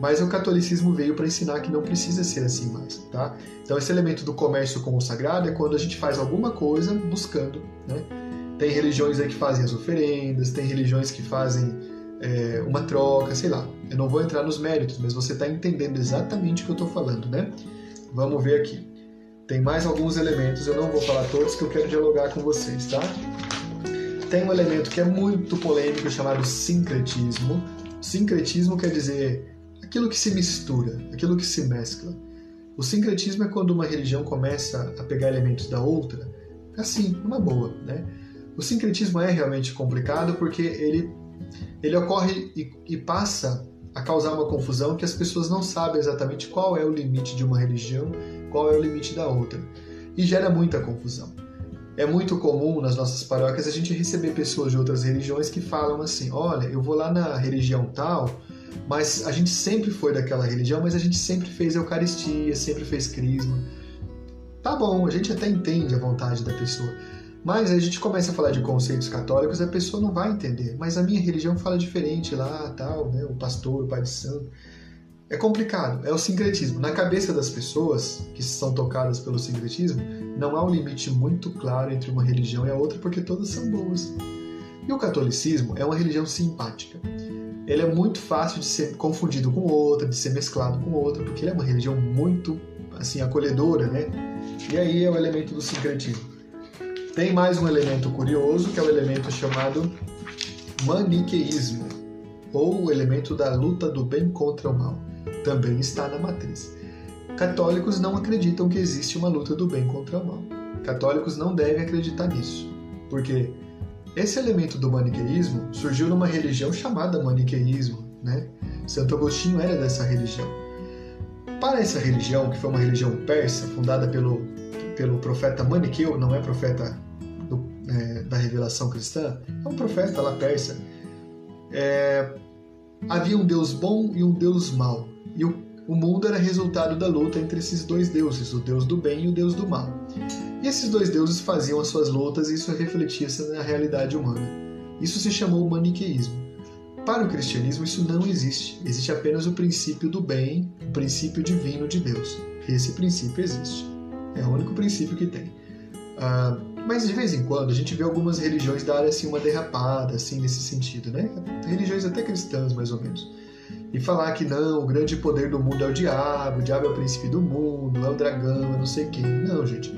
Mas o catolicismo veio para ensinar que não precisa ser assim mais, tá? Então esse elemento do comércio com o sagrado é quando a gente faz alguma coisa buscando, né? Tem religiões aí que fazem as oferendas, tem religiões que fazem é, uma troca, sei lá. Eu não vou entrar nos méritos, mas você está entendendo exatamente o que eu estou falando, né? Vamos ver aqui. Tem mais alguns elementos, eu não vou falar todos, que eu quero dialogar com vocês, tá? Tem um elemento que é muito polêmico chamado sincretismo. Sincretismo quer dizer aquilo que se mistura, aquilo que se mescla. O sincretismo é quando uma religião começa a pegar elementos da outra, assim, uma boa, né? O sincretismo é realmente complicado porque ele, ele ocorre e, e passa a causar uma confusão que as pessoas não sabem exatamente qual é o limite de uma religião qual é o limite da outra. E gera muita confusão. É muito comum nas nossas paróquias a gente receber pessoas de outras religiões que falam assim: olha, eu vou lá na religião tal, mas a gente sempre foi daquela religião, mas a gente sempre fez Eucaristia, sempre fez Crisma. Tá bom, a gente até entende a vontade da pessoa. Mas a gente começa a falar de conceitos católicos, a pessoa não vai entender. Mas a minha religião fala diferente lá, tal, né? O pastor, o pai de santo. É complicado, é o sincretismo. Na cabeça das pessoas que são tocadas pelo sincretismo, não há um limite muito claro entre uma religião e a outra, porque todas são boas. E o catolicismo é uma religião simpática. Ele é muito fácil de ser confundido com outra, de ser mesclado com outra, porque ele é uma religião muito assim acolhedora, né? E aí é o elemento do sincretismo. Tem mais um elemento curioso, que é o elemento chamado maniqueísmo, ou o elemento da luta do bem contra o mal também está na matriz. Católicos não acreditam que existe uma luta do bem contra o mal. Católicos não devem acreditar nisso, porque esse elemento do maniqueísmo surgiu numa religião chamada maniqueísmo, né? Santo Agostinho era dessa religião. Para essa religião, que foi uma religião persa, fundada pelo, pelo profeta Maniqueu, não é profeta é, da revelação cristã, é um profeta lá persa. É, havia um Deus bom e um Deus mau. E o, o mundo era resultado da luta entre esses dois deuses, o deus do bem e o deus do mal. E esses dois deuses faziam as suas lutas e isso refletia-se na realidade humana. Isso se chamou maniqueísmo. Para o cristianismo, isso não existe. Existe apenas o princípio do bem, o princípio divino de Deus. Esse princípio existe. É o único princípio que tem. Ah, mas de vez em quando a gente vê algumas religiões darem assim uma derrapada assim nesse sentido, né? Religiões até cristãs mais ou menos. E falar que não, o grande poder do mundo é o diabo, o diabo é o príncipe do mundo, é o dragão, é não sei quem. Não, gente.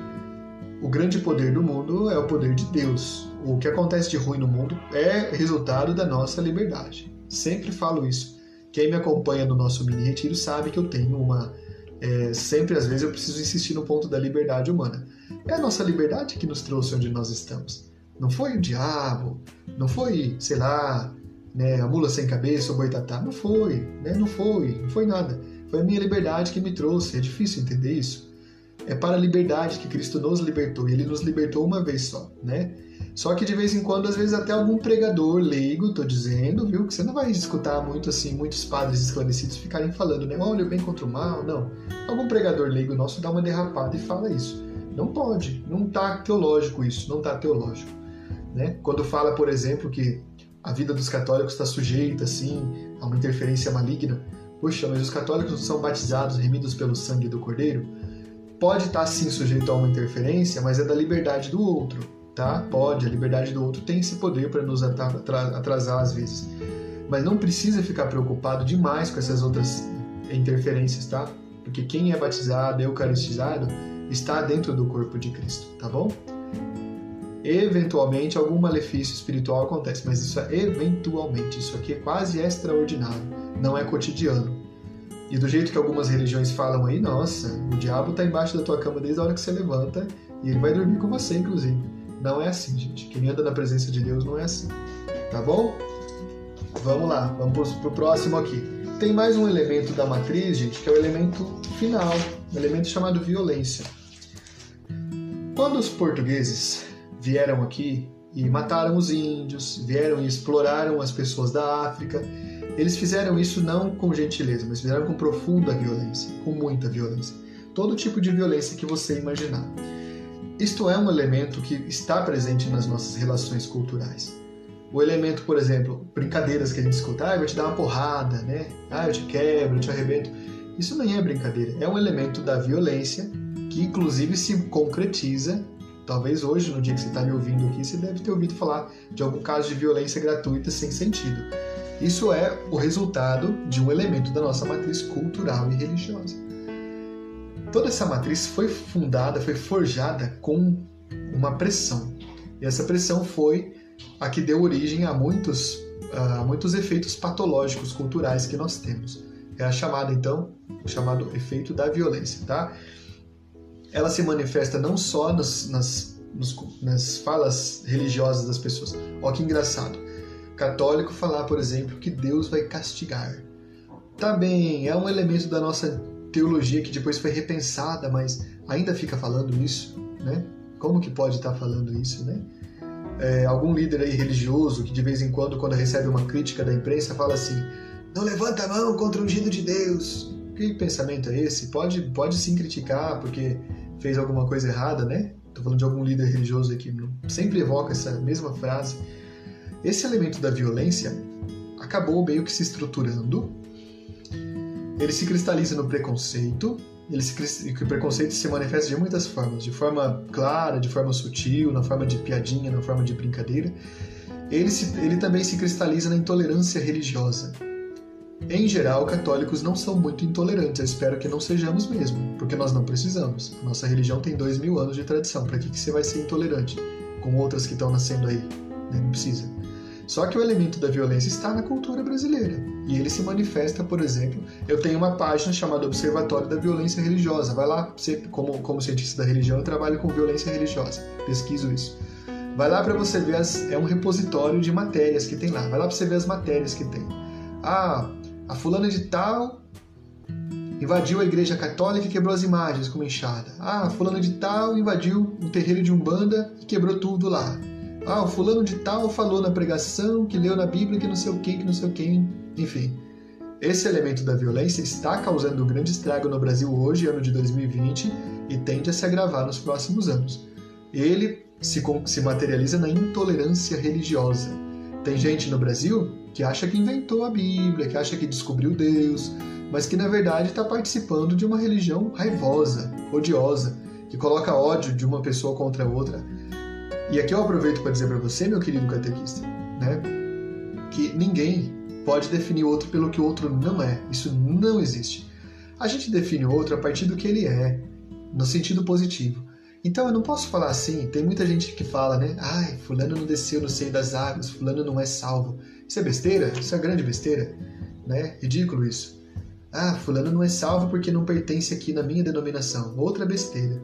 O grande poder do mundo é o poder de Deus. O que acontece de ruim no mundo é resultado da nossa liberdade. Sempre falo isso. Quem me acompanha no nosso mini retiro sabe que eu tenho uma é, sempre às vezes eu preciso insistir no ponto da liberdade humana. É a nossa liberdade que nos trouxe onde nós estamos. Não foi o diabo, não foi, sei lá, né, a mula sem cabeça, o boitatá. Não foi, né, não foi, não foi nada. Foi a minha liberdade que me trouxe. É difícil entender isso. É para a liberdade que Cristo nos libertou e Ele nos libertou uma vez só, né? Só que de vez em quando, às vezes até algum pregador leigo, tô dizendo, viu, que você não vai escutar muito assim, muitos padres esclarecidos ficarem falando, né? Olha o bem contra o mal, não. Algum pregador leigo nosso dá uma derrapada e fala isso. Não pode, não tá teológico isso, não tá teológico, né? Quando fala, por exemplo, que a vida dos católicos está sujeita assim a uma interferência maligna, puxa, mas os católicos são batizados, remidos pelo sangue do Cordeiro, pode estar tá, sim sujeito a uma interferência, mas é da liberdade do outro tá? Pode, a liberdade do outro tem esse poder para nos atrasar às vezes. Mas não precisa ficar preocupado demais com essas outras interferências, tá? Porque quem é batizado, eucaristizado, está dentro do corpo de Cristo, tá bom? Eventualmente algum malefício espiritual acontece, mas isso é eventualmente, isso aqui é quase extraordinário, não é cotidiano. E do jeito que algumas religiões falam aí, nossa, o diabo está embaixo da tua cama desde a hora que você levanta e ele vai dormir com você, inclusive. Não é assim, gente. Quem anda na presença de Deus não é assim. Tá bom? Vamos lá, vamos pro próximo aqui. Tem mais um elemento da matriz, gente, que é o elemento final, um elemento chamado violência. Quando os portugueses vieram aqui e mataram os índios, vieram e exploraram as pessoas da África, eles fizeram isso não com gentileza, mas fizeram com profunda violência, com muita violência. Todo tipo de violência que você imaginar. Isto é um elemento que está presente nas nossas relações culturais. O elemento, por exemplo, brincadeiras que a gente escuta, ah, eu vou te dar uma porrada, né? Ah, eu te quebro, eu te arrebento. Isso nem é brincadeira, é um elemento da violência que inclusive se concretiza. Talvez hoje, no dia que você está me ouvindo aqui, você deve ter ouvido falar de algum caso de violência gratuita sem sentido. Isso é o resultado de um elemento da nossa matriz cultural e religiosa. Toda essa matriz foi fundada, foi forjada com uma pressão. E essa pressão foi a que deu origem a muitos, a muitos efeitos patológicos culturais que nós temos. É a chamada, então, o chamado efeito da violência, tá? Ela se manifesta não só nas, nas, nas falas religiosas das pessoas. Olha que engraçado. Católico falar, por exemplo, que Deus vai castigar. Tá bem, é um elemento da nossa teologia que depois foi repensada, mas ainda fica falando isso, né? Como que pode estar falando isso, né? É, algum líder aí religioso que de vez em quando, quando recebe uma crítica da imprensa, fala assim: não levanta a mão contra o ungido de Deus. Que pensamento é esse? Pode, pode sim criticar porque fez alguma coisa errada, né? Estou falando de algum líder religioso aqui, sempre evoca essa mesma frase. Esse elemento da violência acabou meio que se estruturando ele se cristaliza no preconceito. Ele se, o preconceito se manifesta de muitas formas, de forma clara, de forma sutil, na forma de piadinha, na forma de brincadeira. Ele, se, ele também se cristaliza na intolerância religiosa. Em geral, católicos não são muito intolerantes, eu espero que não sejamos mesmo, porque nós não precisamos. Nossa religião tem dois mil anos de tradição, para que, que você vai ser intolerante com outras que estão nascendo aí? Né? Não precisa. Só que o elemento da violência está na cultura brasileira. E ele se manifesta, por exemplo, eu tenho uma página chamada Observatório da Violência Religiosa. Vai lá, você, como, como cientista da religião, eu trabalho com violência religiosa, pesquiso isso. Vai lá para você ver, as, é um repositório de matérias que tem lá. Vai lá para você ver as matérias que tem. Ah, a fulana de tal invadiu a igreja católica e quebrou as imagens com uma enxada. Ah, a fulana de tal invadiu um terreiro de umbanda e quebrou tudo lá. Ah, o fulano de tal falou na pregação, que leu na Bíblia, que não sei o que, que não sei o que, enfim. esse elemento da violência está causando um grande estrago no Brasil hoje, ano de 2020, e tende a se agravar nos próximos anos. Ele se, se materializa na intolerância religiosa. Tem gente no Brasil que acha que inventou a Bíblia, que acha que descobriu Deus, mas que na verdade está participando de uma religião raivosa, odiosa, que coloca ódio de uma pessoa contra a outra. E aqui eu aproveito para dizer para você, meu querido catequista, né, que ninguém pode definir o outro pelo que o outro não é. Isso não existe. A gente define o outro a partir do que ele é, no sentido positivo. Então eu não posso falar assim, tem muita gente que fala, né? Ai, fulano não desceu no seio das águas, fulano não é salvo. Isso é besteira? Isso é grande besteira, né? Ridículo isso. Ah, fulano não é salvo porque não pertence aqui na minha denominação. Outra besteira.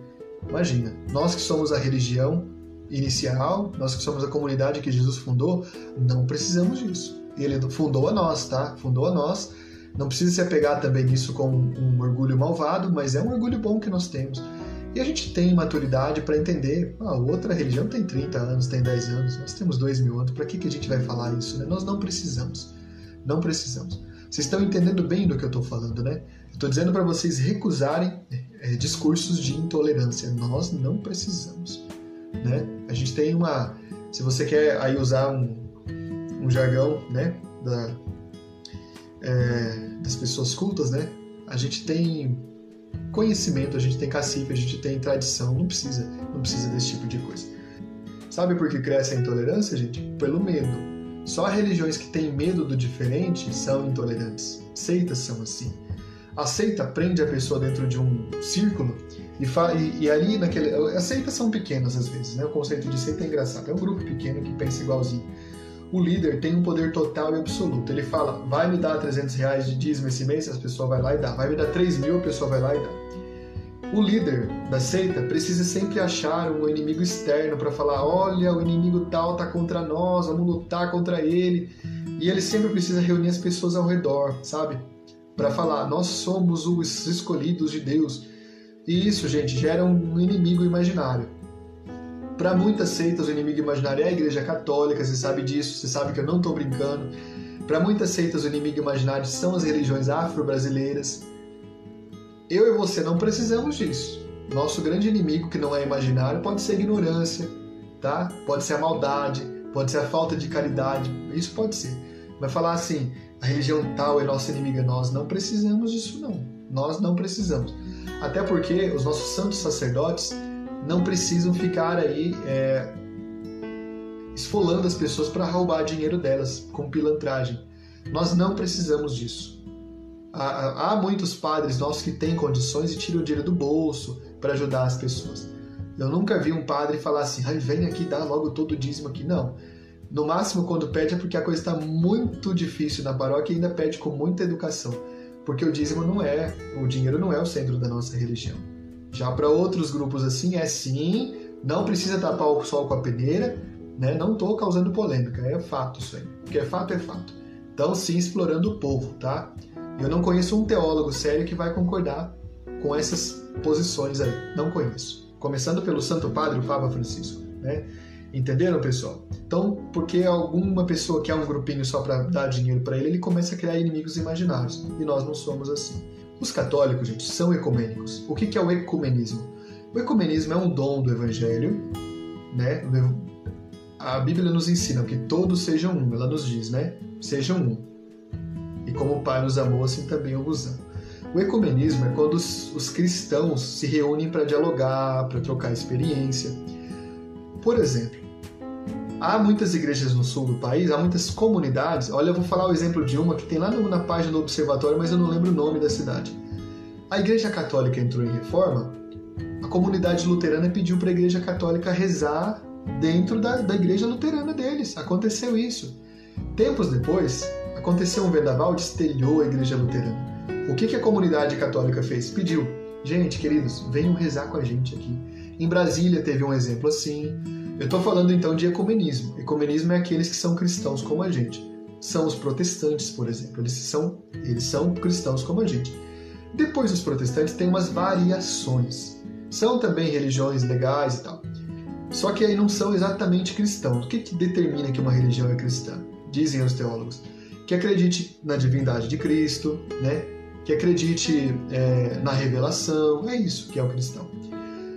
Imagina, nós que somos a religião inicial, nós que somos a comunidade que Jesus fundou, não precisamos disso. Ele fundou a nós, tá? Fundou a nós. Não precisa se apegar também nisso com um orgulho malvado, mas é um orgulho bom que nós temos. E a gente tem maturidade para entender, ah, outra religião tem 30 anos, tem 10 anos, nós temos 2 mil anos, para que, que a gente vai falar isso? Né? Nós não precisamos. Não precisamos. Vocês estão entendendo bem do que eu estou falando, né? Estou dizendo para vocês recusarem é, discursos de intolerância. Nós não precisamos. Né? A gente tem uma. Se você quer aí usar um, um jargão né, da, é, das pessoas cultas, né? A gente tem conhecimento, a gente tem cacife, a gente tem tradição, não precisa, não precisa desse tipo de coisa. Sabe por que cresce a intolerância, gente? Pelo medo. Só religiões que têm medo do diferente são intolerantes. Seitas são assim. A seita prende a pessoa dentro de um círculo e, e, e ali naquele. As seitas são pequenas às vezes, né? O conceito de seita é engraçado. É um grupo pequeno que pensa igualzinho o líder tem um poder total e absoluto. Ele fala, vai me dar 300 reais de dízimo esse mês, a pessoa vai lá e dá. Vai me dar 3 mil, a pessoa vai lá e dá. O líder da seita precisa sempre achar um inimigo externo para falar, olha, o inimigo tal tá contra nós, vamos lutar contra ele. E ele sempre precisa reunir as pessoas ao redor, sabe? Para falar, nós somos os escolhidos de Deus. E isso, gente, gera um inimigo imaginário. Para muitas seitas, o inimigo imaginário é a Igreja Católica, você sabe disso, você sabe que eu não estou brincando. Para muitas seitas, o inimigo imaginário são as religiões afro-brasileiras. Eu e você não precisamos disso. Nosso grande inimigo, que não é imaginário, pode ser a ignorância, tá? pode ser a maldade, pode ser a falta de caridade, isso pode ser. Mas falar assim, a religião tal é nossa inimiga, nós não precisamos disso não. Nós não precisamos. Até porque os nossos santos sacerdotes não precisam ficar aí é, esfolando as pessoas para roubar dinheiro delas com pilantragem. Nós não precisamos disso. Há, há muitos padres nossos que têm condições e tiram o dinheiro do bolso para ajudar as pessoas. Eu nunca vi um padre falar assim, Ai, vem aqui dá logo todo o dízimo aqui. Não. No máximo, quando pede é porque a coisa está muito difícil na paróquia e ainda pede com muita educação. Porque o dízimo não é, o dinheiro não é o centro da nossa religião. Já para outros grupos assim, é sim, não precisa tapar o sol com a peneira, né? não estou causando polêmica, é fato isso aí. Porque é fato, é fato. Então, sim, explorando o povo, tá? Eu não conheço um teólogo sério que vai concordar com essas posições aí. Não conheço. Começando pelo Santo Padre, o Papa Francisco, né? Entenderam, pessoal? Então, porque alguma pessoa quer um grupinho só para dar dinheiro para ele, ele começa a criar inimigos imaginários. E nós não somos assim. Os católicos, gente, são ecumênicos. O que é o ecumenismo? O ecumenismo é um dom do Evangelho, né? A Bíblia nos ensina que todos sejam um, ela nos diz, né? Sejam um. E como o Pai nos amou, assim também eu vos amo. O ecumenismo é quando os, os cristãos se reúnem para dialogar, para trocar experiência. Por exemplo, há muitas igrejas no sul do país, há muitas comunidades. Olha, eu vou falar o exemplo de uma que tem lá na página do observatório, mas eu não lembro o nome da cidade. A Igreja Católica entrou em reforma, a comunidade luterana pediu para a Igreja Católica rezar dentro da, da Igreja Luterana deles. Aconteceu isso. Tempos depois, aconteceu um vendaval, destelhou a Igreja Luterana. O que, que a comunidade católica fez? Pediu, gente, queridos, venham rezar com a gente aqui. Em Brasília teve um exemplo assim. Eu estou falando então de ecumenismo. Ecumenismo é aqueles que são cristãos como a gente. São os protestantes, por exemplo. Eles são, eles são cristãos como a gente. Depois os protestantes têm umas variações. São também religiões legais e tal. Só que aí não são exatamente cristãos. O que, que determina que uma religião é cristã? Dizem os teólogos. que acredite na divindade de Cristo, né? que acredite é, na revelação, é isso que é o cristão.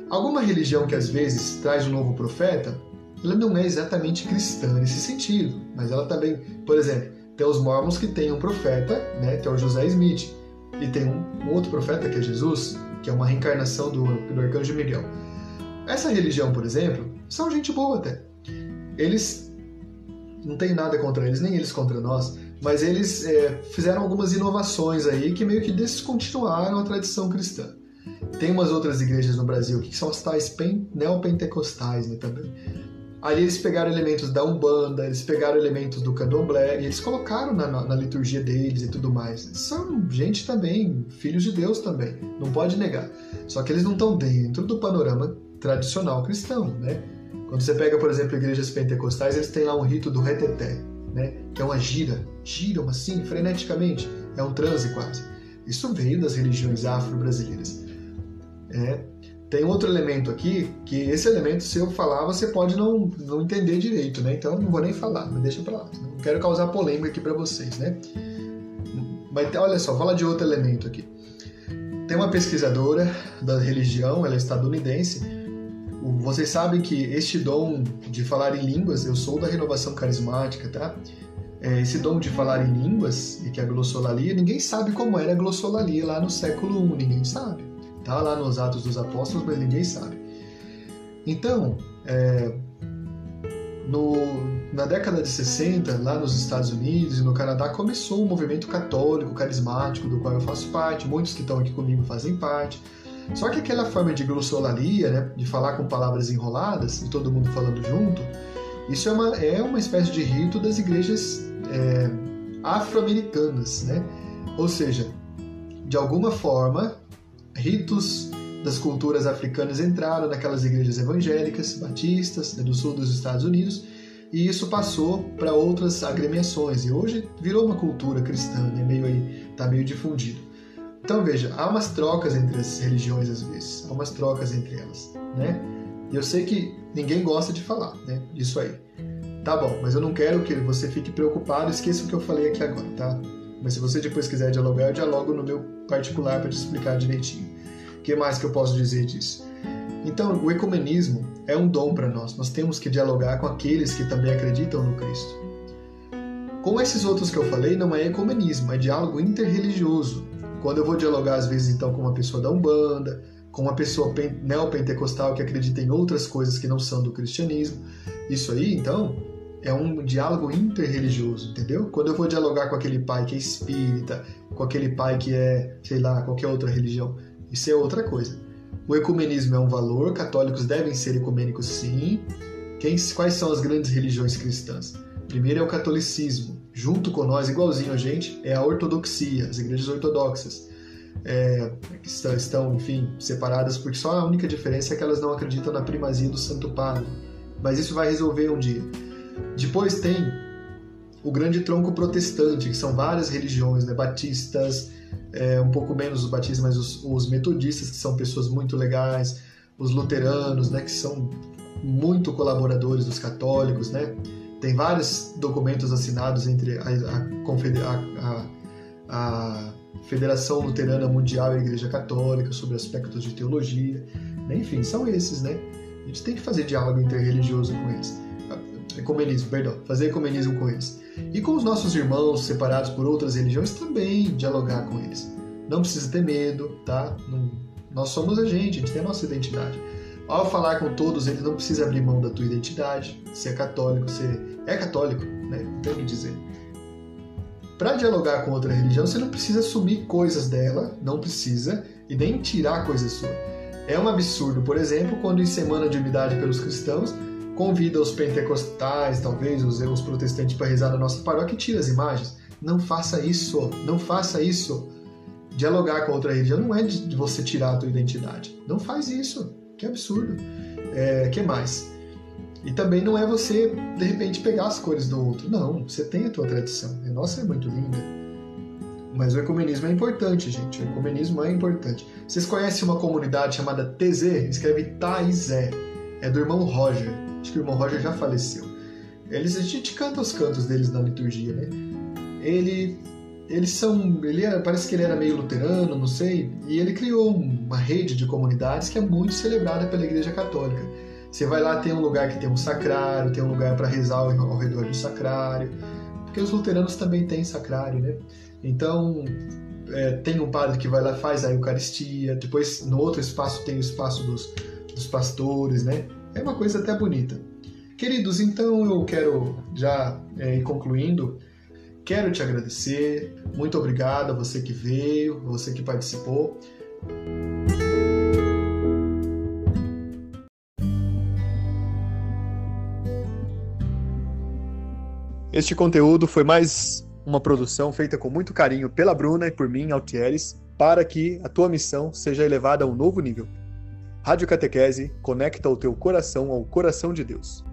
Alguma religião que às vezes traz um novo profeta, ela não é exatamente cristã nesse sentido, mas ela também, por exemplo, tem os mormons que tem um profeta, né, que é o José Smith, e tem um, outro profeta que é Jesus, que é uma reencarnação do, do arcanjo Miguel. Essa religião, por exemplo, são gente boa até. Eles não tem nada contra eles, nem eles contra nós, mas eles é, fizeram algumas inovações aí que meio que descontinuaram a tradição cristã. Tem umas outras igrejas no Brasil que são as tais neopentecostais né, também. Ali eles pegaram elementos da Umbanda, eles pegaram elementos do Candomblé e eles colocaram na, na, na liturgia deles e tudo mais. São gente também, filhos de Deus também, não pode negar. Só que eles não estão dentro do panorama tradicional cristão, né? Quando você pega, por exemplo, igrejas pentecostais, eles têm lá um rito do reteté, né? Que é uma gira, giram assim, freneticamente, é um transe quase. Isso veio das religiões afro-brasileiras. É. Tem outro elemento aqui, que esse elemento, se eu falar, você pode não, não entender direito, né? Então eu não vou nem falar, deixa pra lá. Não quero causar polêmica aqui para vocês, né? Mas olha só, fala de outro elemento aqui. Tem uma pesquisadora da religião, ela é estadunidense, vocês sabem que este dom de falar em línguas, eu sou da renovação carismática, tá? É, esse dom de falar em línguas, e que é a glossolalia, ninguém sabe como era a glossolalia lá no século I, ninguém sabe. Tá lá nos Atos dos Apóstolos, mas ninguém sabe. Então, é, no, na década de 60, lá nos Estados Unidos e no Canadá, começou um movimento católico, carismático, do qual eu faço parte, muitos que estão aqui comigo fazem parte. Só que aquela forma de glossolalia, né, de falar com palavras enroladas e todo mundo falando junto, isso é uma, é uma espécie de rito das igrejas é, afro-americanas, né? Ou seja, de alguma forma, ritos das culturas africanas entraram naquelas igrejas evangélicas, batistas, né, do sul dos Estados Unidos, e isso passou para outras agremiações, e hoje virou uma cultura cristã, né, meio aí, tá meio difundido. Então veja, há umas trocas entre as religiões às vezes, há umas trocas entre elas, né? Eu sei que ninguém gosta de falar, né? Disso aí. Tá bom, mas eu não quero que você fique preocupado, esqueça o que eu falei aqui agora, tá? Mas se você depois quiser dialogar, eu dialogo no meu particular para te explicar direitinho. O que mais que eu posso dizer disso? Então, o ecumenismo é um dom para nós. Nós temos que dialogar com aqueles que também acreditam no Cristo. Com esses outros que eu falei, não é ecumenismo, é diálogo interreligioso. Quando eu vou dialogar, às vezes, então, com uma pessoa da Umbanda, com uma pessoa neopentecostal que acredita em outras coisas que não são do cristianismo, isso aí, então, é um diálogo interreligioso, entendeu? Quando eu vou dialogar com aquele pai que é espírita, com aquele pai que é, sei lá, qualquer outra religião, isso é outra coisa. O ecumenismo é um valor, católicos devem ser ecumênicos sim. Quem, quais são as grandes religiões cristãs? Primeiro é o catolicismo, junto com nós, igualzinho a gente, é a ortodoxia, as igrejas ortodoxas. É, que estão, enfim, separadas porque só a única diferença é que elas não acreditam na primazia do Santo Padre. Mas isso vai resolver um dia. Depois tem o grande tronco protestante, que são várias religiões, né? batistas, é, um pouco menos os batistas, mas os, os, metodistas, que são pessoas muito legais, os luteranos, né? que são muito colaboradores dos católicos, né? Tem vários documentos assinados entre a, a, a, a Federação Luterana Mundial e a Igreja Católica sobre aspectos de teologia. Enfim, são esses, né? A gente tem que fazer diálogo interreligioso com eles. Ecumenismo, perdão, fazer ecumenismo com eles. E com os nossos irmãos separados por outras religiões também dialogar com eles. Não precisa ter medo, tá? Não, nós somos a gente, a gente tem a nossa identidade. Ao falar com todos, ele não precisa abrir mão da tua identidade, se é católico, se é católico, né? Tem que dizer. Para dialogar com outra religião, você não precisa assumir coisas dela, não precisa, e nem tirar coisas suas. É um absurdo, por exemplo, quando em Semana de Unidade pelos Cristãos, convida os pentecostais, talvez, os, os protestantes para rezar na nossa paróquia e tira as imagens. Não faça isso, não faça isso. Dialogar com outra religião não é de você tirar a tua identidade. Não faz isso. Que absurdo. É, que mais? E também não é você, de repente, pegar as cores do outro. Não, você tem a tua tradição. A nossa é muito linda. Mas o ecumenismo é importante, gente. O ecumenismo é importante. Vocês conhecem uma comunidade chamada TZ? Escreve Taizé. É do irmão Roger. Acho que o irmão Roger já faleceu. Eles, a gente canta os cantos deles na liturgia, né? ele eles são, ele é, parece que ele era meio luterano, não sei, e ele criou uma rede de comunidades que é muito celebrada pela Igreja Católica. Você vai lá, tem um lugar que tem um sacrário, tem um lugar para rezar ao, ao redor do sacrário, porque os luteranos também têm sacrário, né? Então, é, tem um padre que vai lá faz a Eucaristia, depois no outro espaço tem o espaço dos, dos pastores, né? É uma coisa até bonita. Queridos, então eu quero já é, ir concluindo. Quero te agradecer. Muito obrigado a você que veio, a você que participou. Este conteúdo foi mais uma produção feita com muito carinho pela Bruna e por mim, Altieres, para que a tua missão seja elevada a um novo nível. Rádio Catequese conecta o teu coração ao coração de Deus.